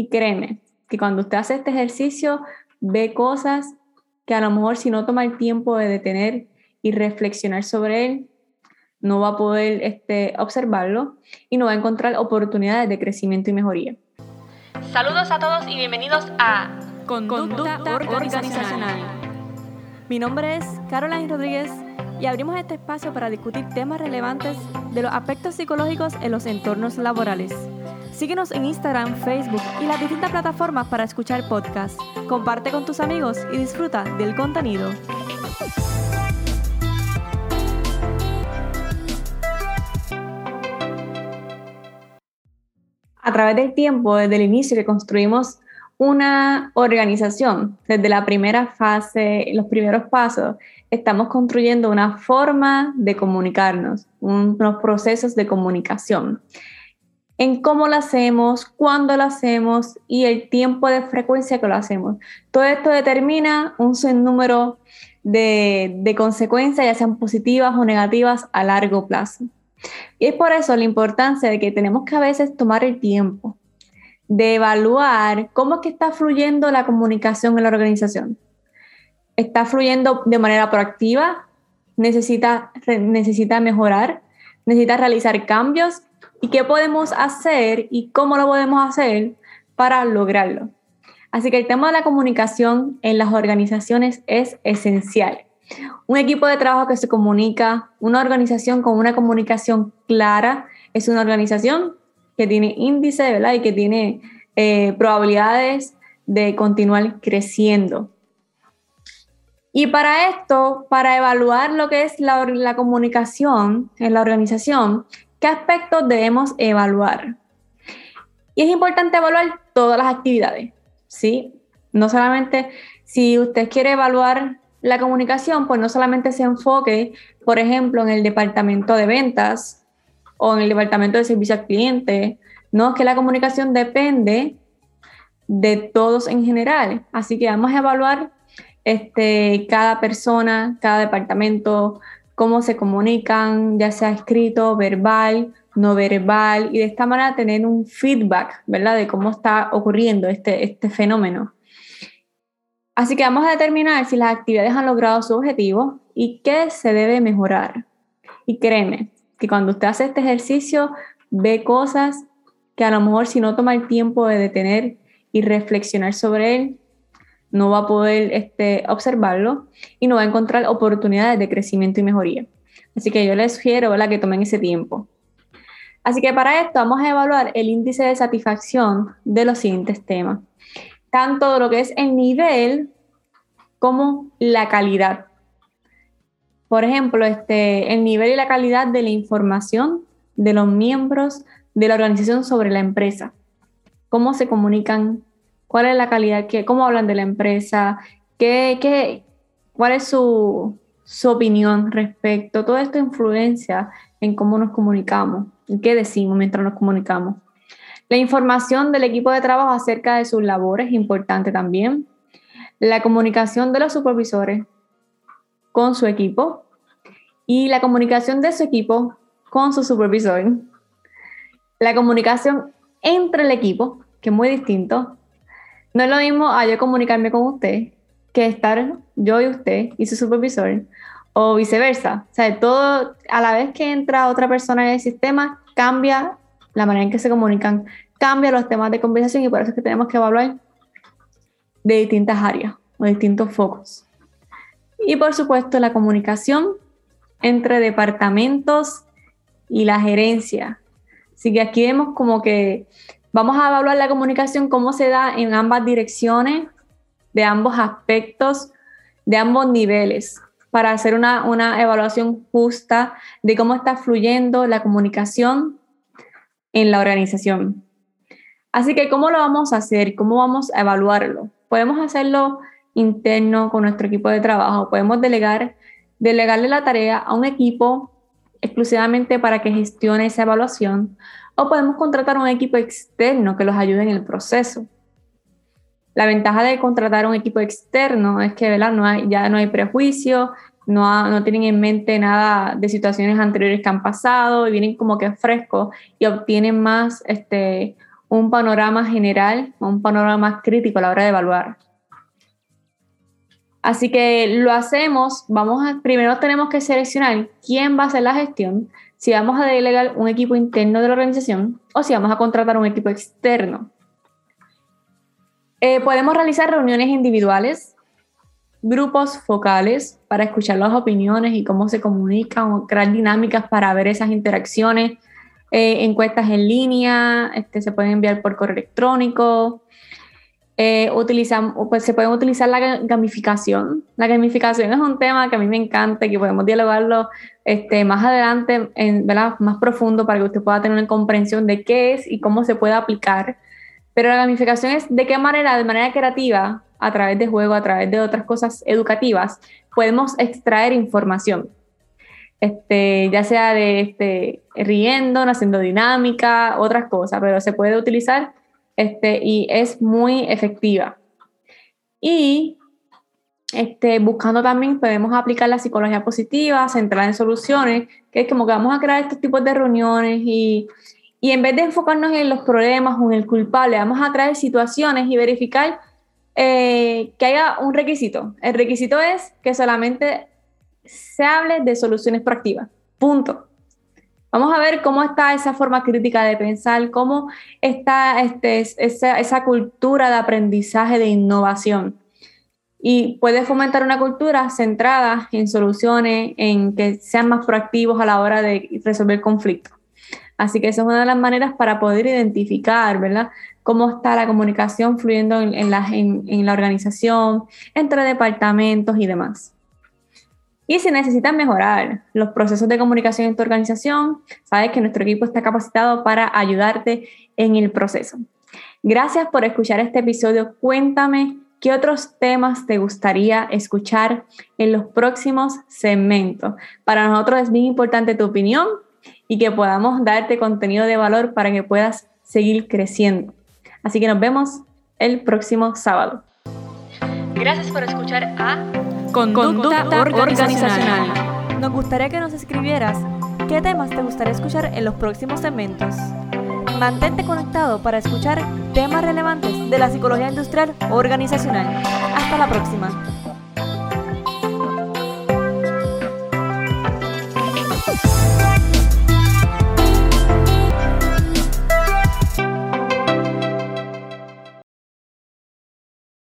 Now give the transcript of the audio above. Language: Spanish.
Y créeme que cuando usted hace este ejercicio, ve cosas que a lo mejor si no toma el tiempo de detener y reflexionar sobre él, no va a poder este, observarlo y no va a encontrar oportunidades de crecimiento y mejoría. Saludos a todos y bienvenidos a Conducta, organizacional. Mi nombre es Caroline Rodríguez y abrimos este espacio para discutir temas relevantes de los aspectos psicológicos en los entornos laborales. Síguenos en Instagram, Facebook y las distintas plataformas para escuchar podcasts. Comparte con tus amigos y disfruta del contenido. A través del tiempo, desde el inicio que construimos una organización, desde la primera fase, los primeros pasos, estamos construyendo una forma de comunicarnos, unos procesos de comunicación. En cómo lo hacemos, cuándo lo hacemos y el tiempo de frecuencia que lo hacemos. Todo esto determina un sinnúmero de, de consecuencias, ya sean positivas o negativas, a largo plazo. Y es por eso la importancia de que tenemos que a veces tomar el tiempo de evaluar cómo es que está fluyendo la comunicación en la organización. ¿Está fluyendo de manera proactiva? ¿Necesita, necesita mejorar? ¿Necesita realizar cambios? ¿Y qué podemos hacer y cómo lo podemos hacer para lograrlo? Así que el tema de la comunicación en las organizaciones es esencial. Un equipo de trabajo que se comunica, una organización con una comunicación clara, es una organización que tiene índice, ¿verdad? Y que tiene eh, probabilidades de continuar creciendo. Y para esto, para evaluar lo que es la, la comunicación en la organización, ¿qué aspectos debemos evaluar? Y es importante evaluar todas las actividades, ¿sí? No solamente si usted quiere evaluar la comunicación, pues no solamente se enfoque, por ejemplo, en el departamento de ventas o en el departamento de servicio al cliente. No, es que la comunicación depende de todos en general. Así que vamos a evaluar este, cada persona, cada departamento, cómo se comunican, ya sea escrito, verbal, no verbal, y de esta manera tener un feedback, ¿verdad? De cómo está ocurriendo este, este fenómeno. Así que vamos a determinar si las actividades han logrado su objetivo y qué se debe mejorar. Y créeme, que cuando usted hace este ejercicio ve cosas que a lo mejor si no toma el tiempo de detener y reflexionar sobre él, no va a poder este, observarlo y no va a encontrar oportunidades de crecimiento y mejoría. Así que yo les sugiero que tomen ese tiempo. Así que para esto vamos a evaluar el índice de satisfacción de los siguientes temas. Tanto lo que es el nivel como la calidad. Por ejemplo, este, el nivel y la calidad de la información de los miembros de la organización sobre la empresa. Cómo se comunican, cuál es la calidad, que, cómo hablan de la empresa, qué, qué, cuál es su, su opinión respecto. Todo esto influencia en cómo nos comunicamos y qué decimos mientras nos comunicamos. La información del equipo de trabajo acerca de sus labores es importante también. La comunicación de los supervisores con su equipo y la comunicación de su equipo con su supervisor. La comunicación entre el equipo, que es muy distinto. No es lo mismo a yo comunicarme con usted que estar yo y usted y su supervisor, o viceversa. O sea, todo a la vez que entra otra persona en el sistema, cambia la manera en que se comunican, cambia los temas de conversación y por eso es que tenemos que evaluar de distintas áreas o distintos focos. Y por supuesto, la comunicación entre departamentos y la gerencia. Así que aquí vemos como que vamos a evaluar la comunicación, cómo se da en ambas direcciones, de ambos aspectos, de ambos niveles, para hacer una, una evaluación justa de cómo está fluyendo la comunicación en la organización. Así que, ¿cómo lo vamos a hacer? ¿Cómo vamos a evaluarlo? Podemos hacerlo interno con nuestro equipo de trabajo. Podemos delegar, delegarle la tarea a un equipo exclusivamente para que gestione esa evaluación o podemos contratar un equipo externo que los ayude en el proceso. La ventaja de contratar un equipo externo es que ya no hay prejuicio, no, no tienen en mente nada de situaciones anteriores que han pasado y vienen como que frescos y obtienen más este, un panorama general, un panorama crítico a la hora de evaluar. Así que lo hacemos, vamos a, primero tenemos que seleccionar quién va a hacer la gestión, si vamos a delegar un equipo interno de la organización o si vamos a contratar un equipo externo. Eh, podemos realizar reuniones individuales, grupos focales para escuchar las opiniones y cómo se comunican o crear dinámicas para ver esas interacciones, eh, encuestas en línea, este, se pueden enviar por correo electrónico, eh, pues se puede utilizar la gamificación. La gamificación es un tema que a mí me encanta y que podemos dialogarlo este, más adelante, en, más profundo, para que usted pueda tener una comprensión de qué es y cómo se puede aplicar. Pero la gamificación es de qué manera, de manera creativa, a través de juego, a través de otras cosas educativas, podemos extraer información. Este, ya sea de este, riendo, haciendo dinámica, otras cosas, pero se puede utilizar este, y es muy efectiva. Y este, buscando también podemos aplicar la psicología positiva, centrada en soluciones, que es como que vamos a crear estos tipos de reuniones y, y en vez de enfocarnos en los problemas o en el culpable, vamos a traer situaciones y verificar eh, que haya un requisito. El requisito es que solamente se hable de soluciones proactivas. Punto. Vamos a ver cómo está esa forma crítica de pensar, cómo está este, esa, cultura de aprendizaje, de innovación. Y puede fomentar una cultura centrada en soluciones, en que sean más proactivos a la hora de resolver conflictos. Así que esa es una de las maneras para poder identificar, ¿verdad? Cómo está la comunicación fluyendo en la organización, entre departamentos y demás. Y si necesitan mejorar los procesos de comunicación en tu organización, sabes que nuestro equipo está capacitado para ayudarte en el proceso. Gracias por escuchar este episodio. Cuéntame qué otros temas te gustaría escuchar en los próximos segmentos. Para nosotros es bien importante tu opinión y que podamos darte contenido de valor para que puedas seguir creciendo. Así que nos vemos el próximo sábado. Gracias por escuchar a Conducta, organizacional. Nos gustaría que nos escribieras qué temas te gustaría escuchar en los próximos segmentos. Mantente conectado para escuchar temas relevantes de la psicología industrial organizacional. Hasta la próxima.